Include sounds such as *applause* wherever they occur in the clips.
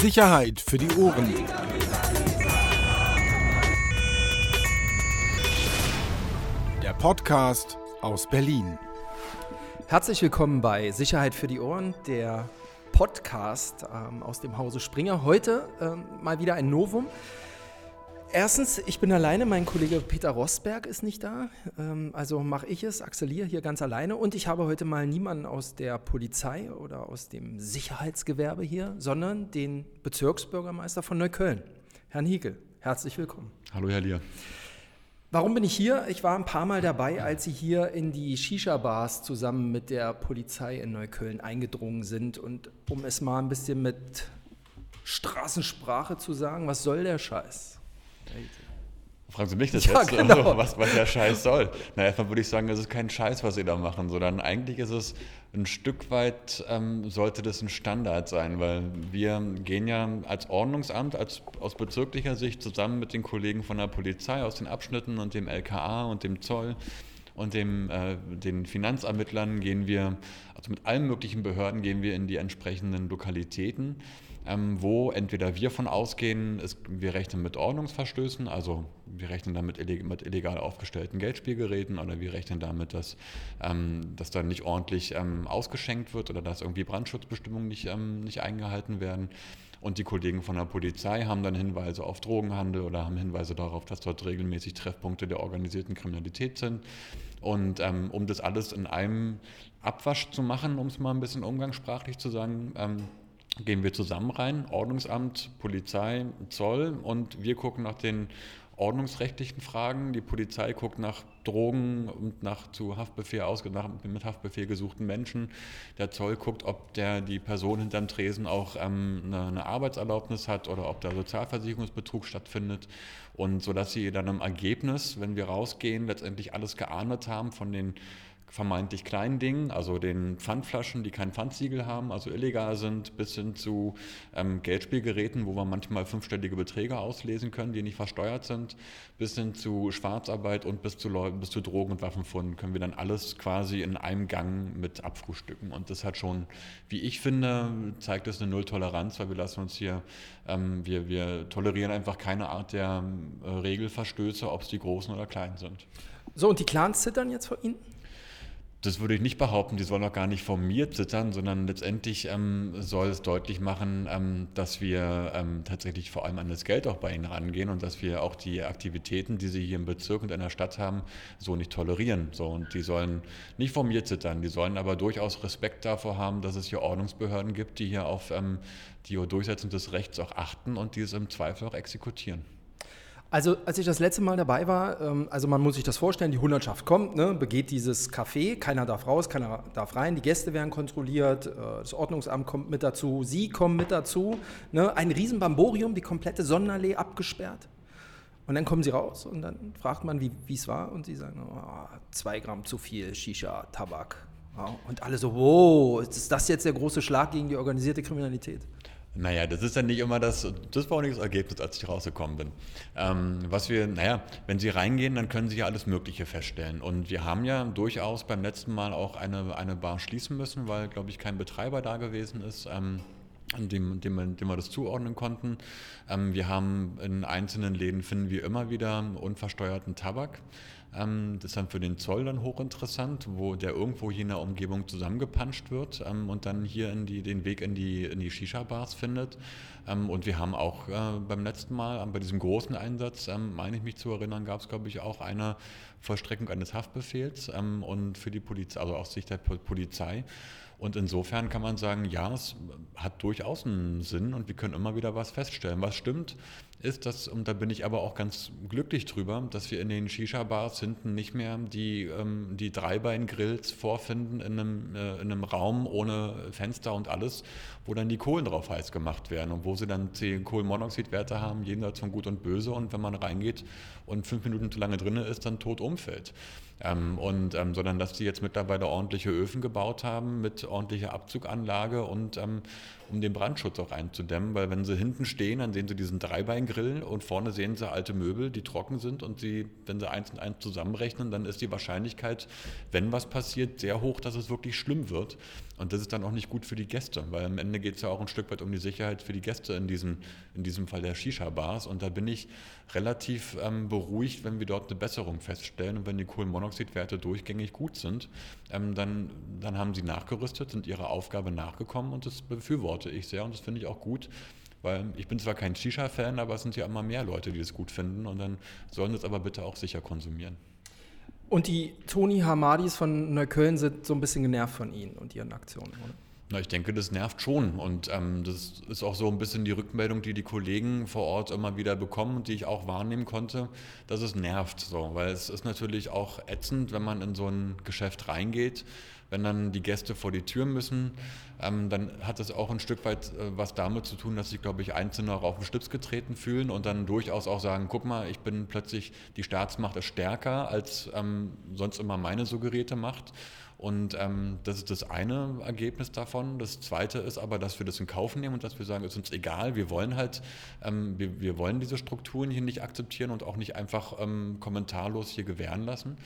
Sicherheit für die Ohren. Der Podcast aus Berlin. Herzlich willkommen bei Sicherheit für die Ohren, der Podcast ähm, aus dem Hause Springer. Heute ähm, mal wieder ein Novum. Erstens, ich bin alleine, mein Kollege Peter Rosberg ist nicht da, ähm, also mache ich es, Axelier hier ganz alleine und ich habe heute mal niemanden aus der Polizei oder aus dem Sicherheitsgewerbe hier, sondern den Bezirksbürgermeister von Neukölln, Herrn Hiegel. Herzlich willkommen. Hallo, Herr Lier. Warum bin ich hier? Ich war ein paar Mal dabei, als Sie hier in die Shisha-Bars zusammen mit der Polizei in Neukölln eingedrungen sind. Und um es mal ein bisschen mit Straßensprache zu sagen, was soll der Scheiß? Fragen Sie mich das Ja, jetzt, genau. also, *laughs* was, was der Scheiß soll. Na, erstmal würde ich sagen, es ist kein Scheiß, was Sie da machen, sondern eigentlich ist es ein Stück weit, ähm, sollte das ein Standard sein, weil wir gehen ja als Ordnungsamt, als, aus bezirklicher Sicht zusammen mit den Kollegen von der Polizei aus den Abschnitten und dem LKA und dem Zoll und dem, äh, den Finanzermittlern gehen wir, also mit allen möglichen Behörden gehen wir in die entsprechenden Lokalitäten ähm, wo entweder wir von ausgehen, ist, wir rechnen mit Ordnungsverstößen, also wir rechnen damit illeg mit illegal aufgestellten Geldspielgeräten oder wir rechnen damit, dass, ähm, dass da nicht ordentlich ähm, ausgeschenkt wird oder dass irgendwie Brandschutzbestimmungen nicht, ähm, nicht eingehalten werden. Und die Kollegen von der Polizei haben dann Hinweise auf Drogenhandel oder haben Hinweise darauf, dass dort regelmäßig Treffpunkte der organisierten Kriminalität sind. Und ähm, um das alles in einem Abwasch zu machen, um es mal ein bisschen umgangssprachlich zu sagen, ähm, gehen wir zusammen rein, Ordnungsamt, Polizei, Zoll und wir gucken nach den ordnungsrechtlichen Fragen. Die Polizei guckt nach Drogen und nach zu Haftbefehl ausge nach, mit Haftbefehl gesuchten Menschen. Der Zoll guckt, ob der die Person hinterm Tresen auch ähm, eine, eine Arbeitserlaubnis hat oder ob da Sozialversicherungsbetrug stattfindet. Und so dass sie dann im Ergebnis, wenn wir rausgehen, letztendlich alles geahndet haben von den vermeintlich kleinen Dingen, also den Pfandflaschen, die kein Pfandsiegel haben, also illegal sind, bis hin zu ähm, Geldspielgeräten, wo wir manchmal fünfstellige Beträge auslesen können, die nicht versteuert sind, bis hin zu Schwarzarbeit und bis zu, Leu bis zu Drogen- und Waffenfunden können wir dann alles quasi in einem Gang mit abfrühstücken. Und das hat schon, wie ich finde, zeigt es eine Nulltoleranz, weil wir lassen uns hier, ähm, wir, wir tolerieren einfach keine Art der äh, Regelverstöße, ob es die großen oder kleinen sind. So, und die Clans zittern jetzt vor Ihnen? Das würde ich nicht behaupten, die sollen auch gar nicht vor mir zittern, sondern letztendlich ähm, soll es deutlich machen, ähm, dass wir ähm, tatsächlich vor allem an das Geld auch bei ihnen rangehen und dass wir auch die Aktivitäten, die sie hier im Bezirk und in der Stadt haben, so nicht tolerieren. So, und die sollen nicht vor mir zittern, die sollen aber durchaus Respekt davor haben, dass es hier Ordnungsbehörden gibt, die hier auf ähm, die Durchsetzung des Rechts auch achten und die es im Zweifel auch exekutieren. Also, als ich das letzte Mal dabei war, ähm, also man muss sich das vorstellen, die Hundertschaft kommt, ne, begeht dieses Café, keiner darf raus, keiner darf rein, die Gäste werden kontrolliert, äh, das Ordnungsamt kommt mit dazu, Sie kommen mit dazu, ne, ein Riesenbamborium, die komplette Sonnenallee abgesperrt. Und dann kommen Sie raus und dann fragt man, wie es war und Sie sagen, oh, zwei Gramm zu viel Shisha, Tabak. Ja, und alle so, wow, ist das jetzt der große Schlag gegen die organisierte Kriminalität? Naja, das ist ja nicht immer das, das war auch nicht das Ergebnis, als ich rausgekommen bin. Ähm, was wir, naja, wenn Sie reingehen, dann können Sie ja alles Mögliche feststellen. Und wir haben ja durchaus beim letzten Mal auch eine, eine Bar schließen müssen, weil, glaube ich, kein Betreiber da gewesen ist. Ähm, dem, dem, dem wir das zuordnen konnten. Ähm, wir haben in einzelnen Läden finden wir immer wieder unversteuerten Tabak. Ähm, das ist dann für den Zoll dann hochinteressant, wo der irgendwo hier in der Umgebung zusammengepanscht wird ähm, und dann hier in die, den Weg in die, in die Shisha-Bars findet. Ähm, und wir haben auch äh, beim letzten Mal, bei diesem großen Einsatz, meine ich mich zu erinnern, gab es, glaube ich, auch eine Vollstreckung eines Haftbefehls und für die Polizei, also aus Sicht der Polizei. Und insofern kann man sagen, ja, es hat durchaus einen Sinn und wir können immer wieder was feststellen. Was stimmt, ist, dass, und da bin ich aber auch ganz glücklich drüber, dass wir in den Shisha-Bars hinten nicht mehr die, ähm, die Dreibein-Grills vorfinden in einem, äh, in einem Raum ohne Fenster und alles, wo dann die Kohlen drauf heiß gemacht werden und wo sie dann die Kohlenmonoxidwerte haben, jenseits von Gut und Böse und wenn man reingeht und fünf Minuten zu lange drin ist, dann tot umfällt. Ähm, und, ähm, sondern dass die jetzt mittlerweile ordentliche Öfen gebaut haben mit ordentlicher Abzuganlage und ähm, um den Brandschutz auch einzudämmen, weil wenn sie hinten stehen, dann sehen sie diesen Dreibeinkrieg Grill und vorne sehen sie alte Möbel, die trocken sind und sie, wenn sie eins und eins zusammenrechnen, dann ist die Wahrscheinlichkeit, wenn was passiert, sehr hoch, dass es wirklich schlimm wird. Und das ist dann auch nicht gut für die Gäste, weil am Ende geht es ja auch ein Stück weit um die Sicherheit für die Gäste in diesem, in diesem Fall der Shisha-Bars. Und da bin ich relativ ähm, beruhigt, wenn wir dort eine Besserung feststellen und wenn die Kohlenmonoxidwerte durchgängig gut sind, ähm, dann, dann haben sie nachgerüstet, sind ihrer Aufgabe nachgekommen und das befürworte ich sehr und das finde ich auch gut. Weil ich bin zwar kein Shisha-Fan, aber es sind ja immer mehr Leute, die das gut finden und dann sollen das aber bitte auch sicher konsumieren. Und die Toni Hamadis von Neukölln sind so ein bisschen genervt von Ihnen und Ihren Aktionen, oder? Na, ich denke, das nervt schon. Und ähm, das ist auch so ein bisschen die Rückmeldung, die die Kollegen vor Ort immer wieder bekommen und die ich auch wahrnehmen konnte, dass es nervt. So. Weil es ist natürlich auch ätzend, wenn man in so ein Geschäft reingeht wenn dann die Gäste vor die Tür müssen, ähm, dann hat das auch ein Stück weit äh, was damit zu tun, dass sich, glaube ich, Einzelne auch auf den Stips getreten fühlen und dann durchaus auch sagen, guck mal, ich bin plötzlich, die Staatsmacht ist stärker, als ähm, sonst immer meine suggerierte Macht. Und ähm, das ist das eine Ergebnis davon. Das zweite ist aber, dass wir das in Kauf nehmen und dass wir sagen, es ist uns egal, wir wollen halt, ähm, wir, wir wollen diese Strukturen hier nicht akzeptieren und auch nicht einfach ähm, kommentarlos hier gewähren lassen.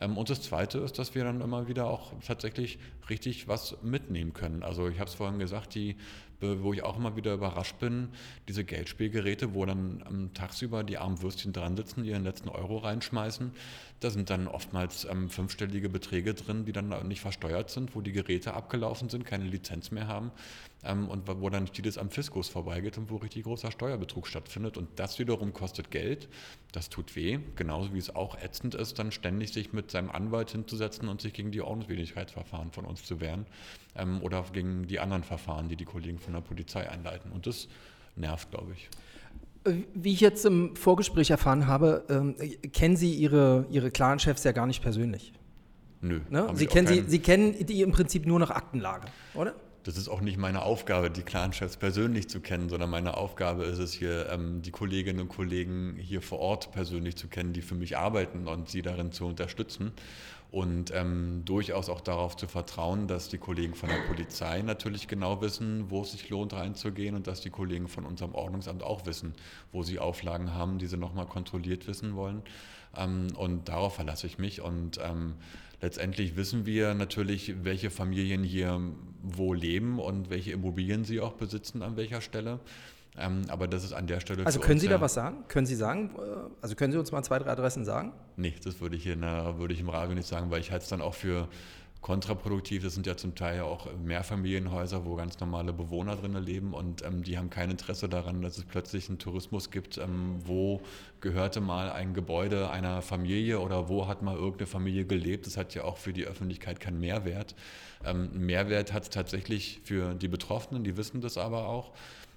Ähm, und das Zweite ist, dass wir dann immer wieder auch tatsächlich richtig was mitnehmen können. Also ich habe es vorhin gesagt, die, wo ich auch immer wieder überrascht bin, diese Geldspielgeräte, wo dann am tagsüber die armen Würstchen dran sitzen, ihren letzten Euro reinschmeißen. Da sind dann oftmals ähm, fünfstellige Beträge drin, die dann nicht versteuert sind, wo die Geräte abgelaufen sind, keine Lizenz mehr haben ähm, und wo dann vieles am Fiskus vorbeigeht und wo richtig großer Steuerbetrug stattfindet. Und das wiederum kostet Geld, das tut weh, genauso wie es auch ätzend ist, dann ständig sich mit seinem Anwalt hinzusetzen und sich gegen die Ordnungswidrigkeitsverfahren von uns zu wehren ähm, oder gegen die anderen Verfahren, die die Kollegen von der Polizei einleiten. Und das nervt, glaube ich. Wie ich jetzt im Vorgespräch erfahren habe, ähm, kennen Sie Ihre, Ihre Clan-Chefs ja gar nicht persönlich. Nö. Ne? Sie, kennen sie, sie kennen die im Prinzip nur nach Aktenlage, oder? das ist auch nicht meine Aufgabe, die Clanchefs persönlich zu kennen, sondern meine Aufgabe ist es hier, ähm, die Kolleginnen und Kollegen hier vor Ort persönlich zu kennen, die für mich arbeiten und sie darin zu unterstützen. Und ähm, durchaus auch darauf zu vertrauen, dass die Kollegen von der Polizei natürlich genau wissen, wo es sich lohnt reinzugehen und dass die Kollegen von unserem Ordnungsamt auch wissen, wo sie Auflagen haben, die sie nochmal kontrolliert wissen wollen. Ähm, und darauf verlasse ich mich. Und ähm, letztendlich wissen wir natürlich, welche Familien hier wo leben und welche Immobilien sie auch besitzen an welcher Stelle. Ähm, aber das ist an der Stelle. Also können Sie da was sagen? Können Sie sagen? Äh, also können Sie uns mal zwei, drei Adressen sagen? Nee, das würde ich, in, würde ich im Radio nicht sagen, weil ich halte es dann auch für kontraproduktiv. Das sind ja zum Teil auch Mehrfamilienhäuser, wo ganz normale Bewohner drin leben und ähm, die haben kein Interesse daran, dass es plötzlich einen Tourismus gibt, ähm, wo gehörte mal ein Gebäude einer Familie oder wo hat mal irgendeine Familie gelebt. Das hat ja auch für die Öffentlichkeit keinen Mehrwert. Ähm, Mehrwert hat es tatsächlich für die Betroffenen, die wissen das aber auch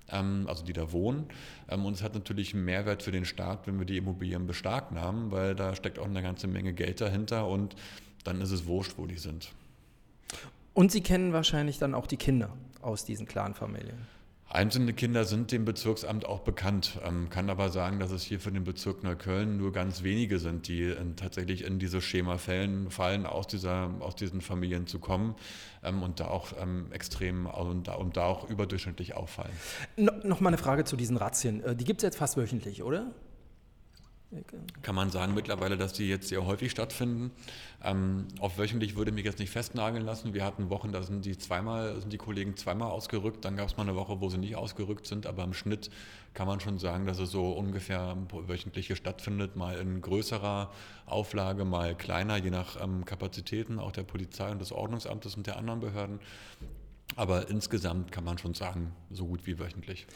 also die da wohnen. Ähm, und es hat natürlich einen Mehrwert für den Staat, wenn wir die Immobilien beschlagnahmen, weil da steckt auch eine ganze Menge Geld dahinter und dann ist es wurscht, wo die sind. Und Sie kennen wahrscheinlich dann auch die Kinder aus diesen Clanfamilien. Einzelne Kinder sind dem Bezirksamt auch bekannt, ähm, kann aber sagen, dass es hier für den Bezirk Neukölln nur ganz wenige sind, die in, tatsächlich in dieses Schema fallen, aus, dieser, aus diesen Familien zu kommen ähm, und da auch ähm, extrem und und da auch überdurchschnittlich auffallen. No, noch mal eine Frage zu diesen Razzien. Äh, die gibt es jetzt fast wöchentlich, oder? Kann man sagen mittlerweile, dass die jetzt sehr häufig stattfinden. Ähm, auf wöchentlich würde mich jetzt nicht festnageln lassen. Wir hatten Wochen, da sind die zweimal, sind die Kollegen zweimal ausgerückt. Dann gab es mal eine Woche, wo sie nicht ausgerückt sind. Aber im Schnitt kann man schon sagen, dass es so ungefähr wöchentliche stattfindet. Mal in größerer Auflage, mal kleiner, je nach ähm, Kapazitäten auch der Polizei und des Ordnungsamtes und der anderen Behörden. Aber insgesamt kann man schon sagen, so gut wie wöchentlich.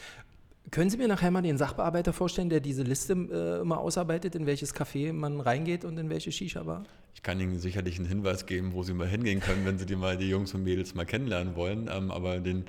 Können Sie mir nachher mal den Sachbearbeiter vorstellen, der diese Liste äh, immer ausarbeitet, in welches Café man reingeht und in welche Shisha-Bar? Ich kann Ihnen sicherlich einen Hinweis geben, wo Sie mal hingehen können, wenn Sie die mal die Jungs und Mädels mal kennenlernen wollen. Ähm, aber den,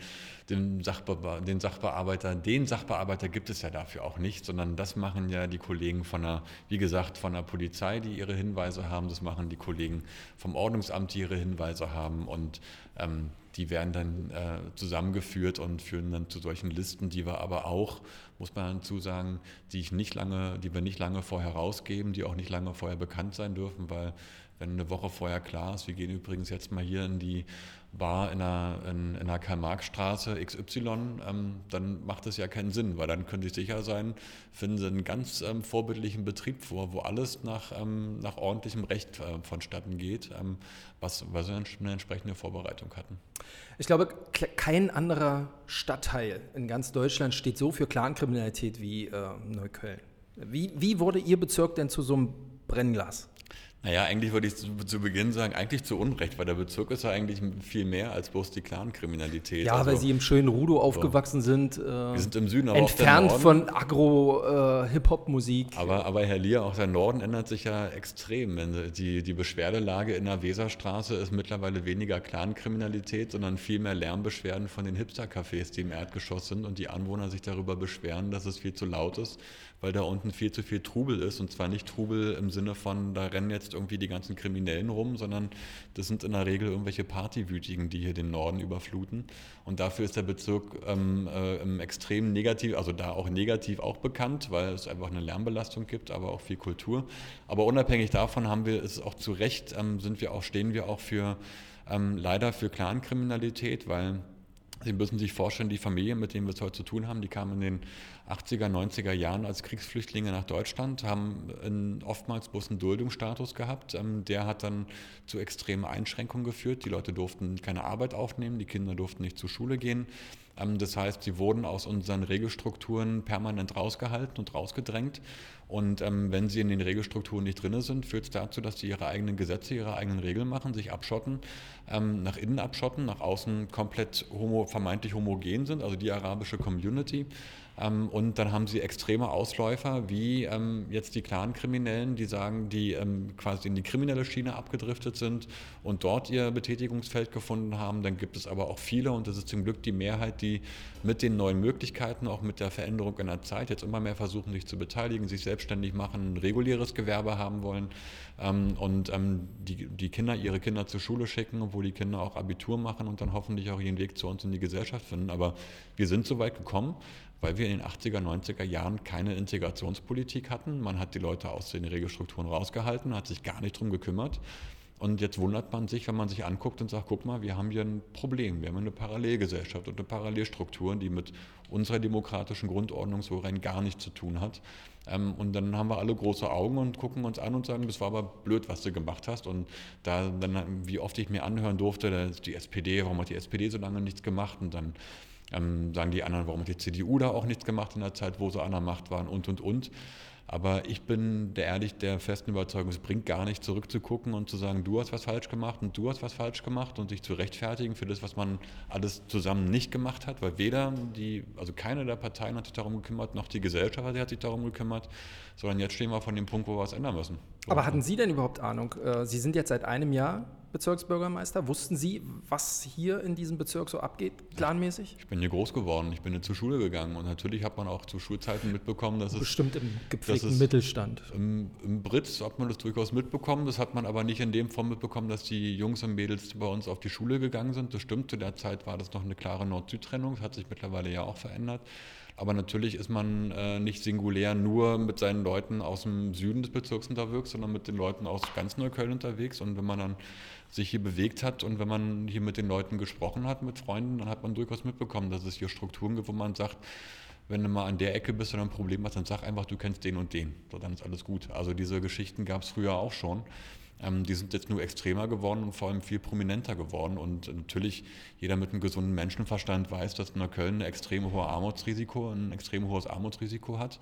den, Sachbe den, Sachbearbeiter, den Sachbearbeiter gibt es ja dafür auch nicht, sondern das machen ja die Kollegen von der, wie gesagt, von der Polizei, die ihre Hinweise haben. Das machen die Kollegen vom Ordnungsamt, die ihre Hinweise haben. Und ähm, die werden dann äh, zusammengeführt und führen dann zu solchen Listen, die wir aber auch, muss man dazu sagen, die ich nicht lange, die wir nicht lange vorher rausgeben, die auch nicht lange vorher bekannt sein dürfen, weil wenn eine Woche vorher klar ist, wir gehen übrigens jetzt mal hier in die Bar in der, in, in der Karl-Marx-Straße XY, ähm, dann macht das ja keinen Sinn, weil dann können Sie sicher sein, finden Sie einen ganz ähm, vorbildlichen Betrieb vor, wo alles nach, ähm, nach ordentlichem Recht äh, vonstatten geht, ähm, was, was wir eine entsprechende Vorbereitung hatten. Ich glaube, kein anderer Stadtteil in ganz Deutschland steht so für Clankriminalität wie äh, Neukölln. Wie, wie wurde Ihr Bezirk denn zu so einem Brennglas? Naja, eigentlich würde ich zu, zu, Beginn sagen, eigentlich zu Unrecht, weil der Bezirk ist ja eigentlich viel mehr als bloß die Clan-Kriminalität. Ja, also, weil Sie im schönen Rudo aufgewachsen sind. Äh, wir sind im Süden, aber Entfernt von Agro-Hip-Hop-Musik. Äh, aber, aber Herr Lier, auch der Norden ändert sich ja extrem. Die, die Beschwerdelage in der Weserstraße ist mittlerweile weniger Clan-Kriminalität, sondern viel mehr Lärmbeschwerden von den Hipster-Cafés, die im Erdgeschoss sind und die Anwohner sich darüber beschweren, dass es viel zu laut ist weil da unten viel zu viel Trubel ist. Und zwar nicht Trubel im Sinne von, da rennen jetzt irgendwie die ganzen Kriminellen rum, sondern das sind in der Regel irgendwelche Partywütigen, die hier den Norden überfluten. Und dafür ist der Bezirk ähm, äh, extrem negativ, also da auch negativ auch bekannt, weil es einfach eine Lärmbelastung gibt, aber auch viel Kultur. Aber unabhängig davon haben wir es auch zu Recht, ähm, sind wir auch, stehen wir auch für ähm, leider für Clankriminalität, weil Sie müssen sich vorstellen, die Familien, mit denen wir es heute zu tun haben, die kamen in den 80er, 90er Jahren als Kriegsflüchtlinge nach Deutschland, haben in, oftmals bloß einen Duldungsstatus gehabt. Ähm, der hat dann zu extremen Einschränkungen geführt. Die Leute durften keine Arbeit aufnehmen, die Kinder durften nicht zur Schule gehen. Ähm, das heißt, sie wurden aus unseren Regelstrukturen permanent rausgehalten und rausgedrängt. Und ähm, wenn sie in den Regelstrukturen nicht drin sind, führt es dazu, dass sie ihre eigenen Gesetze, ihre eigenen Regeln machen, sich abschotten, ähm, nach innen abschotten, nach außen komplett homo, vermeintlich homogen sind, also die arabische Community. Ähm, und dann haben sie extreme Ausläufer, wie ähm, jetzt die Clan-Kriminellen, die sagen, die ähm, quasi in die kriminelle Schiene abgedriftet sind und dort ihr Betätigungsfeld gefunden haben. Dann gibt es aber auch viele, und das ist zum Glück die Mehrheit, die mit den neuen Möglichkeiten, auch mit der Veränderung in der Zeit, jetzt immer mehr versuchen, sich zu beteiligen, sich selbstständig machen, ein reguläres Gewerbe haben wollen und die, die Kinder, ihre Kinder zur Schule schicken, wo die Kinder auch Abitur machen und dann hoffentlich auch ihren Weg zu uns in die Gesellschaft finden. Aber wir sind so weit gekommen weil wir in den 80er, 90er Jahren keine Integrationspolitik hatten. Man hat die Leute aus den Regelstrukturen rausgehalten, hat sich gar nicht drum gekümmert. Und jetzt wundert man sich, wenn man sich anguckt und sagt, guck mal, wir haben hier ein Problem, wir haben eine Parallelgesellschaft und eine Parallelstruktur, die mit unserer demokratischen Grundordnung so rein gar nichts zu tun hat. Ähm, und dann haben wir alle große Augen und gucken uns an und sagen, das war aber blöd, was du gemacht hast. Und da dann, wie oft ich mir anhören durfte, die SPD, warum hat die SPD so lange nichts gemacht? Und dann ähm, sagen die anderen, warum hat die CDU da auch nichts gemacht in der Zeit, wo sie an der Macht waren und, und, und. Aber ich bin der ehrlich der festen Überzeugung, es bringt gar nicht zurückzugucken und zu sagen, du hast was falsch gemacht und du hast was falsch gemacht und sich zu rechtfertigen für das, was man alles zusammen nicht gemacht hat, weil weder die, also keine der Parteien hat sich darum gekümmert, noch die Gesellschaft hat sich darum gekümmert, sondern jetzt stehen wir von dem Punkt, wo wir was ändern müssen. Aber hatten Sie denn überhaupt Ahnung? Äh, Sie sind jetzt seit einem Jahr Bezirksbürgermeister. Wussten Sie, was hier in diesem Bezirk so abgeht, planmäßig? Ich bin hier groß geworden, ich bin hier zur Schule gegangen und natürlich hat man auch zu Schulzeiten mitbekommen, dass Bestimmt es... Bestimmt im gepflegten Mittelstand. Im, Im Britz hat man das durchaus mitbekommen, das hat man aber nicht in dem Form mitbekommen, dass die Jungs und Mädels bei uns auf die Schule gegangen sind. Das stimmt, zu der Zeit war das noch eine klare Nord-Süd-Trennung, das hat sich mittlerweile ja auch verändert. Aber natürlich ist man äh, nicht singulär nur mit seinen Leuten aus dem Süden des Bezirks unterwegs, sondern mit den Leuten aus ganz Neukölln unterwegs. Und wenn man dann sich hier bewegt hat und wenn man hier mit den Leuten gesprochen hat, mit Freunden, dann hat man durchaus mitbekommen, dass es hier Strukturen gibt, wo man sagt, wenn du mal an der Ecke bist und ein Problem hast, dann sag einfach, du kennst den und den. So, dann ist alles gut. Also diese Geschichten gab es früher auch schon. Ähm, die sind jetzt nur extremer geworden und vor allem viel prominenter geworden. Und natürlich jeder mit einem gesunden Menschenverstand weiß, dass Neukölln ein extrem hohes Armutsrisiko, ein extrem hohes Armutsrisiko hat.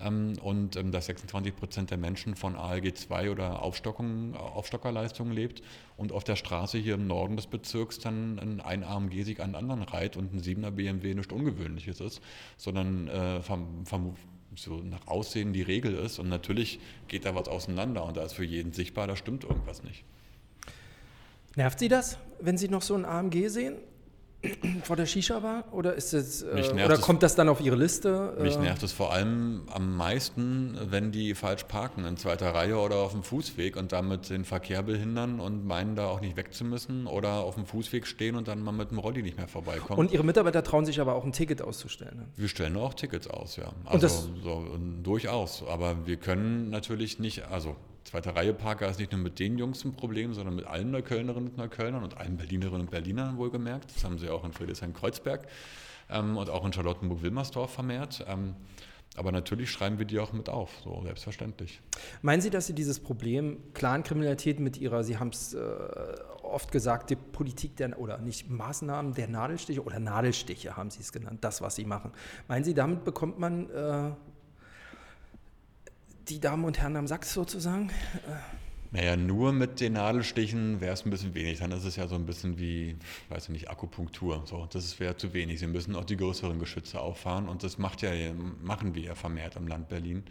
Ähm, und ähm, dass 26 Prozent der Menschen von ALG 2 oder Aufstockung, Aufstockerleistungen lebt und auf der Straße hier im Norden des Bezirks dann ein AMG-Sieg an anderen reiht und ein 7er BMW nichts Ungewöhnliches ist, sondern äh, vom so nach Aussehen die Regel ist. Und natürlich geht da was auseinander und da ist für jeden sichtbar, da stimmt irgendwas nicht. Nervt Sie das, wenn Sie noch so ein AMG sehen? Vor der Shisha-Bar? Oder, ist es, äh, oder kommt das dann auf Ihre Liste? Mich äh? nervt es vor allem am meisten, wenn die falsch parken in zweiter Reihe oder auf dem Fußweg und damit den Verkehr behindern und meinen, da auch nicht weg zu müssen oder auf dem Fußweg stehen und dann mal mit dem Rolli nicht mehr vorbeikommen. Und Ihre Mitarbeiter trauen sich aber auch ein Ticket auszustellen? Ne? Wir stellen auch Tickets aus, ja. Also so, durchaus. Aber wir können natürlich nicht, also zweite Reihe Parker ist nicht nur mit den Jungs ein Problem, sondern mit allen Neuköllnerinnen und Neuköllnern und allen Berlinerinnen und Berlinern wohlgemerkt. Das haben sie auch in Friedrichshain-Kreuzberg ähm, und auch in Charlottenburg-Wilmersdorf vermehrt. Ähm, aber natürlich schreiben wir die auch mit auf, so selbstverständlich. Meinen Sie, dass Sie dieses Problem Clankriminalität mit Ihrer, Sie haben es äh, oft gesagt, die Politik der, oder nicht Maßnahmen der Nadelstiche oder Nadelstiche haben Sie es genannt, das, was Sie machen. Meinen Sie, damit bekommt man äh, die Damen und Herren am Sachs sozusagen? Äh, naja, nur mit den Nadelstichen wäre es ein bisschen wenig. Dann ist es ja so ein bisschen wie, weiß ich nicht, Akupunktur. So, das wäre zu wenig. Sie müssen auch die größeren Geschütze auffahren und das macht ja, machen wir ja vermehrt im Land Berlin,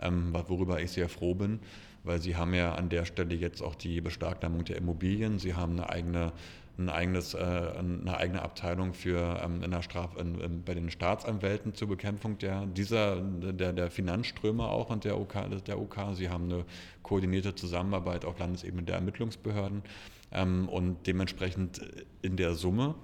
ähm, worüber ich sehr froh bin, weil Sie haben ja an der Stelle jetzt auch die Beschlagnahmung der Immobilien. Sie haben eine eigene ein eigenes, äh, eine eigene Abteilung für ähm, in der Straf, in, in, bei den Staatsanwälten zur Bekämpfung der, dieser, der, der Finanzströme auch und der OK, der OK. Sie haben eine koordinierte Zusammenarbeit auf Landesebene der Ermittlungsbehörden ähm, und dementsprechend in der Summe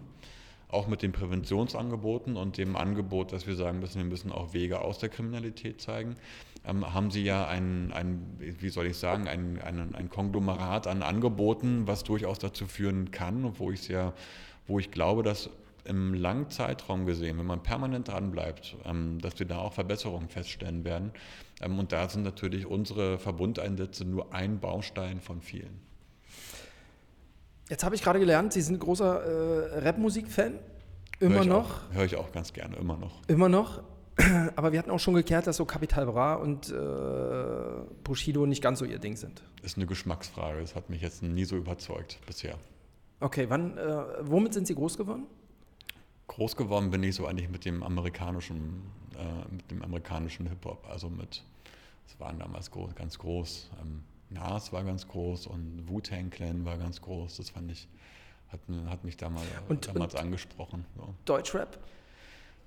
auch mit den Präventionsangeboten und dem Angebot, dass wir sagen müssen, wir müssen auch Wege aus der Kriminalität zeigen, ähm, haben Sie ja ein, ein, wie soll ich sagen, ein, ein, ein Konglomerat an Angeboten, was durchaus dazu führen kann wo ich sehr, wo ich glaube, dass im langen Zeitraum gesehen, wenn man permanent dran bleibt, ähm, dass wir da auch Verbesserungen feststellen werden. Ähm, und da sind natürlich unsere Verbundeinsätze nur ein Baustein von vielen. Jetzt habe ich gerade gelernt, Sie sind großer äh, Rapmusik-Fan. Immer hör noch? Höre ich auch ganz gerne, immer noch. Immer noch. *clears throat* Aber wir hatten auch schon geklärt, dass so Capital Bra und äh, Bushido nicht ganz so ihr Ding sind. Ist eine Geschmacksfrage. Das hat mich jetzt nie so überzeugt bisher. Okay, wann, äh, womit sind Sie groß geworden? Groß geworden bin ich so eigentlich mit dem amerikanischen, äh, mit dem amerikanischen Hip Hop. Also mit, es waren damals groß, ganz groß. Ähm, Nas war ganz groß und Wu-Tang Clan war ganz groß. Das fand ich, hat, hat mich damals, und, damals und angesprochen. So. Deutschrap?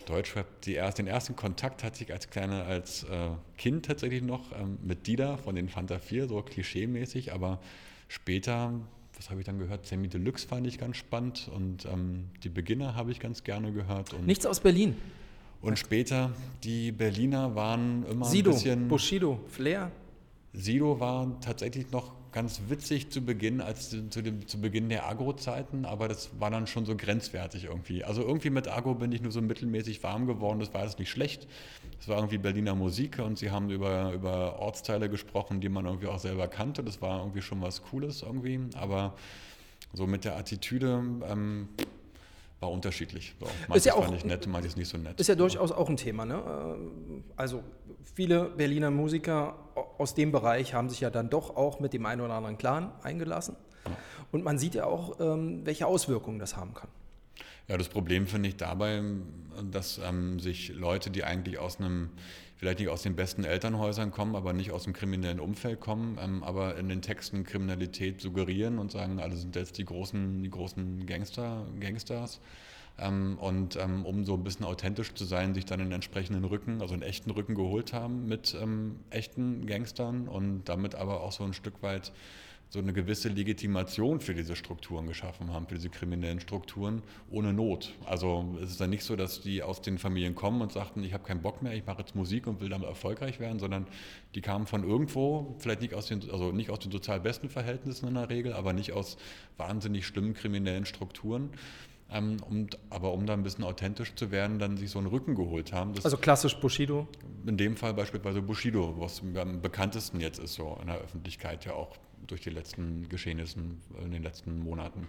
Deutschrap, erst, den ersten Kontakt hatte ich als kleiner, als äh, Kind tatsächlich noch ähm, mit Dida von den Fanta 4, so klischee-mäßig, aber später, was habe ich dann gehört? Semi Deluxe fand ich ganz spannend und ähm, die Beginner habe ich ganz gerne gehört. Und, Nichts aus Berlin. Und später, die Berliner waren immer Sido, ein bisschen. Bushido, Flair. Sido war tatsächlich noch ganz witzig zu Beginn, als zu, dem, zu Beginn der Agro-Zeiten, aber das war dann schon so grenzwertig irgendwie. Also irgendwie mit Agro bin ich nur so mittelmäßig warm geworden, das war jetzt nicht schlecht. Es war irgendwie Berliner Musik und sie haben über, über Ortsteile gesprochen, die man irgendwie auch selber kannte. Das war irgendwie schon was Cooles irgendwie, aber so mit der Attitüde, ähm, war unterschiedlich. So, ist ja auch, fand ich nett, manches nicht so nett. Ist ja durchaus auch ein Thema. Ne? Ähm, also viele Berliner Musiker aus dem Bereich haben sich ja dann doch auch mit dem einen oder anderen Clan eingelassen. Und man sieht ja auch, ähm, welche Auswirkungen das haben kann. Ja, das Problem finde ich dabei, dass ähm, sich Leute, die eigentlich aus einem, vielleicht nicht aus den besten Elternhäusern kommen, aber nicht aus dem kriminellen Umfeld kommen, ähm, aber in den Texten Kriminalität suggerieren und sagen, alle sind jetzt die großen, die großen Gangster, Gangsters. Ähm, und ähm, um so ein bisschen authentisch zu sein, sich dann einen entsprechenden Rücken, also einen echten Rücken geholt haben mit ähm, echten Gangstern und damit aber auch so ein Stück weit so eine gewisse Legitimation für diese Strukturen geschaffen haben, für diese kriminellen Strukturen, ohne Not. Also es ist dann nicht so, dass die aus den Familien kommen und sagten, ich habe keinen Bock mehr, ich mache jetzt Musik und will damit erfolgreich werden, sondern die kamen von irgendwo, vielleicht nicht aus den, also nicht aus den total besten Verhältnissen in der Regel, aber nicht aus wahnsinnig schlimmen kriminellen Strukturen. Ähm, und, aber um da ein bisschen authentisch zu werden, dann sich so einen Rücken geholt haben. also klassisch Bushido? In dem Fall beispielsweise Bushido, was am bekanntesten jetzt ist, so in der Öffentlichkeit ja auch durch die letzten Geschehnisse in den letzten Monaten.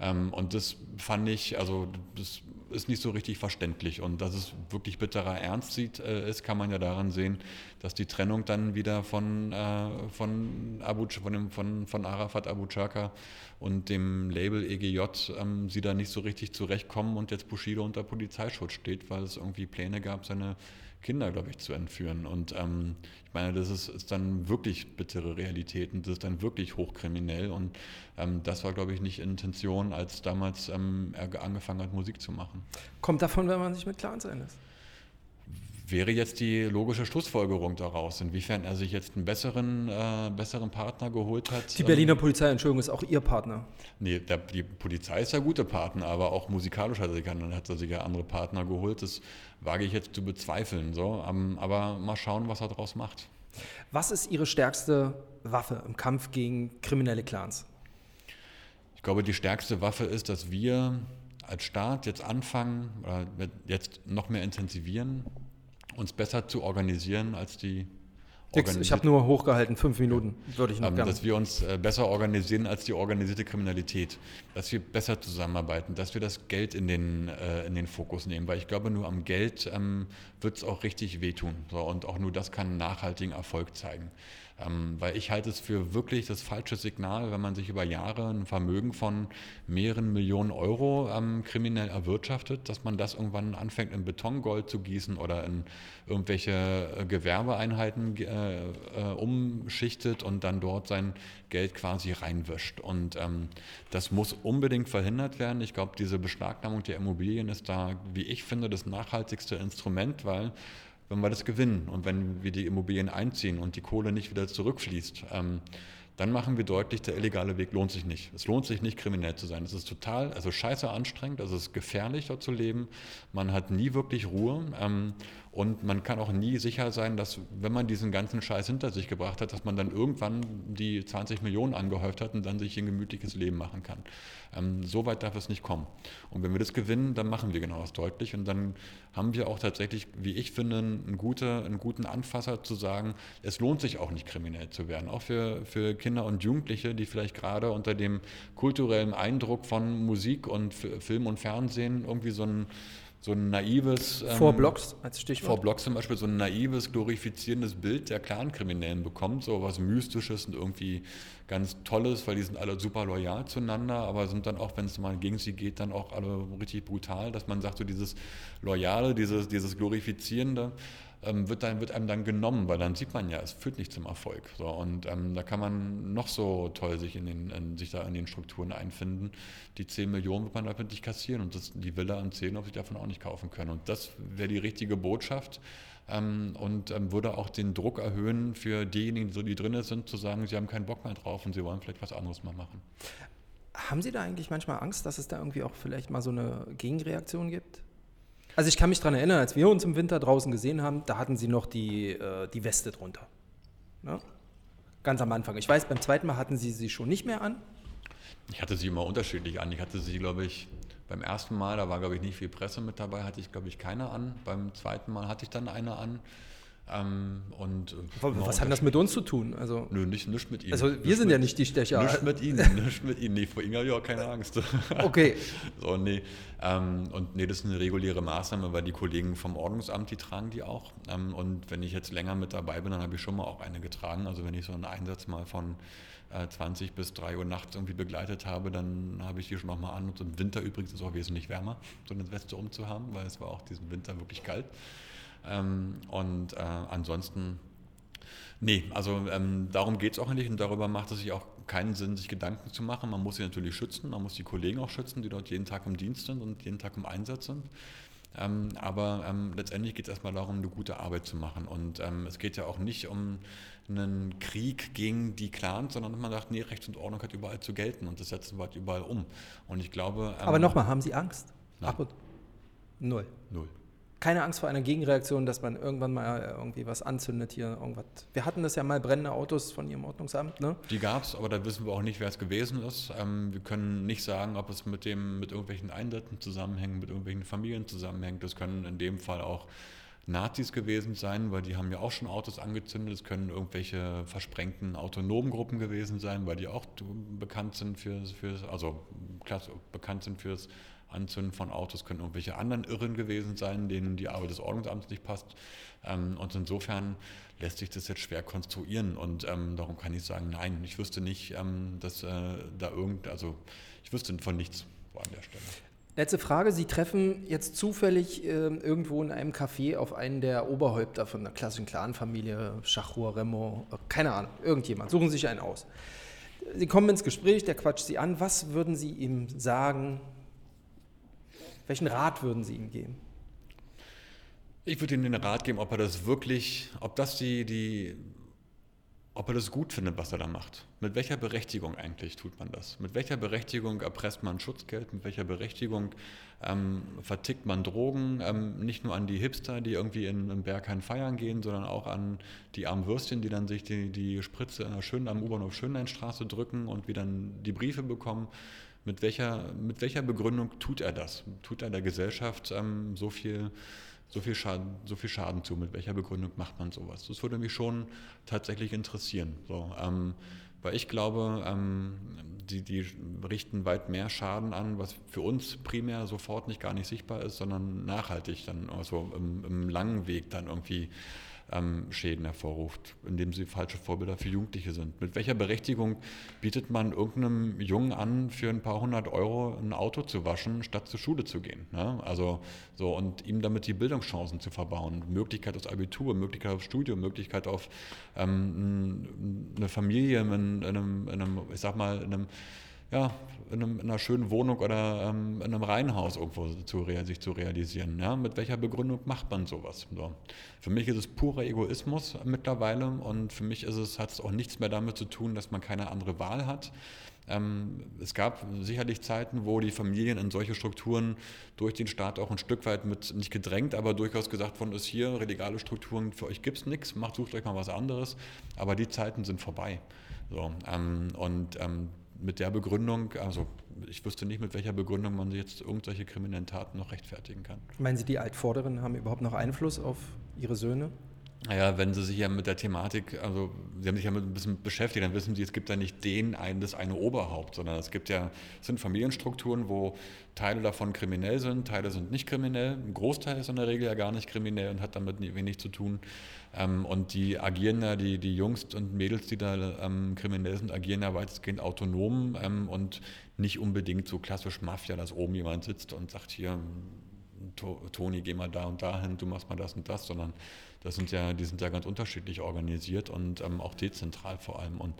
Ähm, und das fand ich, also das ist nicht so richtig verständlich. Und dass es wirklich bitterer Ernst sieht, äh, ist, kann man ja daran sehen, dass die Trennung dann wieder von, äh, von, Abu, von, dem, von, von Arafat Abu Chaka und dem Label EGJ ähm, sie da nicht so richtig zurechtkommen und jetzt Bushido unter Polizeischutz steht, weil es irgendwie Pläne gab, seine Kinder, glaube ich, zu entführen. Und ähm, ich meine, das ist, ist, dann wirklich bittere Realität und das ist dann wirklich hochkriminell. Und ähm, das war, glaube ich, nicht Intention, als damals ähm, er angefangen hat, Musik zu machen. Kommt davon, wenn man sich mit Clans sein lässt? wäre jetzt die logische Schlussfolgerung daraus, inwiefern er sich jetzt einen besseren, äh, besseren Partner geholt hat. Die Berliner Polizei, Entschuldigung, ist auch Ihr Partner? Nee, der, die Polizei ist ja gute Partner, aber auch musikalisch hat er, sich, hat er sich ja andere Partner geholt. Das wage ich jetzt zu bezweifeln. So. aber mal schauen, was er daraus macht. Was ist Ihre stärkste Waffe im Kampf gegen kriminelle Clans? Ich glaube, die stärkste Waffe ist, dass wir als Staat jetzt anfangen, oder jetzt noch mehr intensivieren, uns besser zu organisieren als die Dix, ich habe nur hochgehalten, fünf Minuten. Würde ich noch ähm, gerne. Dass wir uns äh, besser organisieren als die organisierte Kriminalität, dass wir besser zusammenarbeiten, dass wir das Geld in den, äh, in den Fokus nehmen, weil ich glaube, nur am Geld ähm, wird es auch richtig wehtun. So, und auch nur das kann nachhaltigen Erfolg zeigen. Ähm, weil ich halte es für wirklich das falsche Signal, wenn man sich über Jahre ein Vermögen von mehreren Millionen Euro ähm, kriminell erwirtschaftet, dass man das irgendwann anfängt in Betongold zu gießen oder in irgendwelche äh, Gewerbeeinheiten äh, äh, umschichtet und dann dort sein Geld quasi reinwischt. Und ähm, das muss unbedingt verhindert werden. Ich glaube, diese Beschlagnahmung der Immobilien ist da, wie ich finde, das nachhaltigste Instrument, weil wenn wir das gewinnen und wenn wir die Immobilien einziehen und die Kohle nicht wieder zurückfließt, ähm, dann machen wir deutlich, der illegale Weg lohnt sich nicht. Es lohnt sich nicht, kriminell zu sein. Es ist total, also scheiße anstrengend, es ist gefährlich, dort zu leben. Man hat nie wirklich Ruhe. Ähm, und man kann auch nie sicher sein, dass, wenn man diesen ganzen Scheiß hinter sich gebracht hat, dass man dann irgendwann die 20 Millionen angehäuft hat und dann sich ein gemütliches Leben machen kann. Ähm, so weit darf es nicht kommen. Und wenn wir das gewinnen, dann machen wir genau das deutlich. Und dann haben wir auch tatsächlich, wie ich finde, einen, gute, einen guten Anfasser zu sagen, es lohnt sich auch nicht kriminell zu werden. Auch für, für Kinder und Jugendliche, die vielleicht gerade unter dem kulturellen Eindruck von Musik und Film und Fernsehen irgendwie so ein so ein naives. Ähm, vor Blocks als Stichwort. Vor Blocks zum Beispiel so ein naives, glorifizierendes Bild der Clankriminellen bekommt, so was Mystisches und irgendwie ganz Tolles, weil die sind alle super loyal zueinander, aber sind dann auch, wenn es mal gegen sie geht, dann auch alle richtig brutal, dass man sagt, so dieses Loyale, dieses, dieses Glorifizierende ähm, wird, dann, wird einem dann genommen, weil dann sieht man ja, es führt nicht zum Erfolg. So, und ähm, da kann man noch so toll sich, in den, in, sich da in den Strukturen einfinden. Die 10 Millionen wird man damit nicht kassieren und das, die Villa an 10 ob sich davon auch nicht kaufen können. Und das wäre die richtige Botschaft ähm, und ähm, würde auch den Druck erhöhen für diejenigen, die drin sind, zu sagen, sie haben keinen Bock mehr drauf und sie wollen vielleicht was anderes mal machen. Haben Sie da eigentlich manchmal Angst, dass es da irgendwie auch vielleicht mal so eine Gegenreaktion gibt? Also ich kann mich daran erinnern, als wir uns im Winter draußen gesehen haben, da hatten sie noch die, äh, die Weste drunter. Ne? Ganz am Anfang. Ich weiß, beim zweiten Mal hatten sie sie schon nicht mehr an. Ich hatte sie immer unterschiedlich an. Ich hatte sie, glaube ich, beim ersten Mal, da war, glaube ich, nicht viel Presse mit dabei, hatte ich, glaube ich, keine an. Beim zweiten Mal hatte ich dann eine an. Ähm, und, Was hat das mit uns zu tun? Also, Nö, nicht, nicht mit Ihnen. Also wir nicht sind mit, ja nicht die Stecher. Nicht mit Ihnen, *laughs* nicht mit Ihnen. Nee, vor Ihnen habe ich auch keine Angst. *laughs* Okay. so, nee. Ähm, und nee, das ist eine reguläre Maßnahme, weil die Kollegen vom Ordnungsamt, die tragen die auch. Ähm, und wenn ich jetzt länger mit dabei bin, dann habe ich schon mal auch eine getragen. Also wenn ich so einen Einsatz mal von 20 äh, bis 3 Uhr nachts irgendwie begleitet habe, dann habe ich die schon nochmal an. Und im Winter übrigens ist es auch wesentlich wärmer, so eine Weste umzuhaben, weil es war auch diesen Winter wirklich kalt. Ähm, und äh, ansonsten, nee, also ähm, darum geht es auch nicht und darüber macht es sich auch keinen Sinn, sich Gedanken zu machen. Man muss sie natürlich schützen, man muss die Kollegen auch schützen, die dort jeden Tag im Dienst sind und jeden Tag im Einsatz sind. Ähm, aber ähm, letztendlich geht es erstmal darum, eine gute Arbeit zu machen. Und ähm, es geht ja auch nicht um einen Krieg gegen die Clans, sondern man sagt, nee, Recht und Ordnung hat überall zu gelten und das setzen wir halt überall um. Und ich glaube. aber ähm, nochmal, haben Sie Angst? Nein. Null. Null keine Angst vor einer Gegenreaktion, dass man irgendwann mal irgendwie was anzündet hier, irgendwas. Wir hatten das ja mal brennende Autos von Ihrem Ordnungsamt, ne? Die gab es, aber da wissen wir auch nicht, wer es gewesen ist. Ähm, wir können nicht sagen, ob es mit dem mit irgendwelchen Einsätzen zusammenhängt, mit irgendwelchen Familien zusammenhängt. Das können in dem Fall auch Nazis gewesen sein, weil die haben ja auch schon Autos angezündet. Es können irgendwelche versprengten autonomen Gruppen gewesen sein, weil die auch bekannt sind für, für also bekannt sind fürs Anzünden von Autos können irgendwelche anderen Irren gewesen sein, denen die Arbeit des Ordnungsamts nicht passt. Ähm, und insofern lässt sich das jetzt schwer konstruieren. Und ähm, darum kann ich sagen, nein, ich wüsste nicht, ähm, dass äh, da irgend, also ich wüsste von nichts an der Stelle. Letzte Frage. Sie treffen jetzt zufällig äh, irgendwo in einem Café auf einen der Oberhäupter von einer klassischen Clanfamilie, Schachur, Remo, keine Ahnung, irgendjemand. Suchen Sie sich einen aus. Sie kommen ins Gespräch, der quatscht Sie an. Was würden Sie ihm sagen, welchen Rat würden Sie ihm geben? Ich würde ihm den Rat geben, ob er das wirklich, ob das die, die ob er das gut findet, was er da macht. Mit welcher Berechtigung eigentlich tut man das? Mit welcher Berechtigung erpresst man Schutzgeld? Mit welcher Berechtigung ähm, vertickt man Drogen? Ähm, nicht nur an die Hipster, die irgendwie in, in Berghain feiern gehen, sondern auch an die armen Würstchen, die dann sich die, die Spritze in der Schön, am U-Bahnhof Schönleinstraße drücken und wie dann die Briefe bekommen. Mit welcher, mit welcher Begründung tut er das? Tut er der Gesellschaft ähm, so viel so viel, Schaden, so viel Schaden zu? Mit welcher Begründung macht man sowas? Das würde mich schon tatsächlich interessieren. So, ähm, weil ich glaube, ähm, die, die richten weit mehr Schaden an, was für uns primär sofort nicht gar nicht sichtbar ist, sondern nachhaltig dann, also im, im langen Weg dann irgendwie ähm, Schäden hervorruft, indem sie falsche Vorbilder für Jugendliche sind. Mit welcher Berechtigung bietet man irgendeinem Jungen an, für ein paar hundert Euro ein Auto zu waschen, statt zur Schule zu gehen? Ne? Also so und ihm damit die Bildungschancen zu verbauen, Möglichkeit aufs Abitur, Möglichkeit aufs Studium, Möglichkeit auf ähm, eine Familie in, in, einem, in einem, ich sag mal, in einem ja, in, einem, in, einer schönen Wohnung oder ähm, in einem Reihenhaus irgendwo zu, sich zu realisieren. Ja? Mit welcher Begründung macht man sowas? So. Für mich ist es purer Egoismus mittlerweile und für mich hat es auch nichts mehr damit zu tun, dass man keine andere Wahl hat. Ähm, es gab sicherlich Zeiten, wo die Familien in solche Strukturen durch den Staat auch ein Stück weit mit, nicht gedrängt, aber durchaus gesagt worden ist, hier, religale Strukturen, für euch gibt es nichts, macht, sucht euch mal was anderes. Aber die Zeiten sind vorbei. So, ähm, und ähm, mit der Begründung, also ich wüsste nicht, mit welcher Begründung man jetzt irgendwelche kriminellen Taten noch rechtfertigen kann. Meinen Sie, die Altvorderen haben überhaupt noch Einfluss auf Ihre Söhne? Naja, wenn Sie sich ja mit der Thematik, also Sie haben sich ja mit ein bisschen beschäftigt, dann wissen Sie, es gibt ja nicht den einen, das eine Oberhaupt, sondern es gibt ja, es sind Familienstrukturen, wo Teile davon kriminell sind, Teile sind nicht kriminell. Ein Großteil ist in der Regel ja gar nicht kriminell und hat damit wenig zu tun. Ähm, und die agieren ja, die, die Jungs und Mädels, die da ähm, kriminell sind, agieren ja weitestgehend autonom ähm, und nicht unbedingt so klassisch Mafia, dass oben jemand sitzt und sagt, hier, Toni, geh mal da und da hin, du machst mal das und das, sondern das sind ja, die sind ja ganz unterschiedlich organisiert und ähm, auch dezentral vor allem. Und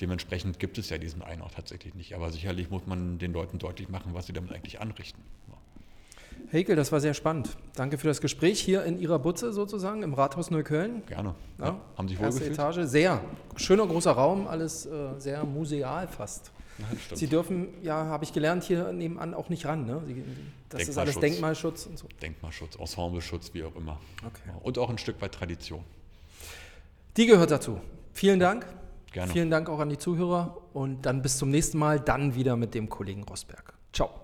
dementsprechend gibt es ja diesen einen auch tatsächlich nicht. Aber sicherlich muss man den Leuten deutlich machen, was sie damit eigentlich anrichten. Hekel, das war sehr spannend. Danke für das Gespräch hier in Ihrer Butze sozusagen im Rathaus Neukölln. Gerne. Ja, ja. Haben Sie wohlgefühlt? Erste Etage, sehr. Schöner großer Raum, alles äh, sehr museal fast. Ja, Sie dürfen, ja, habe ich gelernt, hier nebenan auch nicht ran. Ne? Sie, das ist alles Denkmalschutz und so. Denkmalschutz, Ensembleschutz, wie auch immer. Okay. Und auch ein Stück weit Tradition. Die gehört dazu. Vielen Dank. Gerne. Vielen Dank auch an die Zuhörer und dann bis zum nächsten Mal, dann wieder mit dem Kollegen Rosberg. Ciao.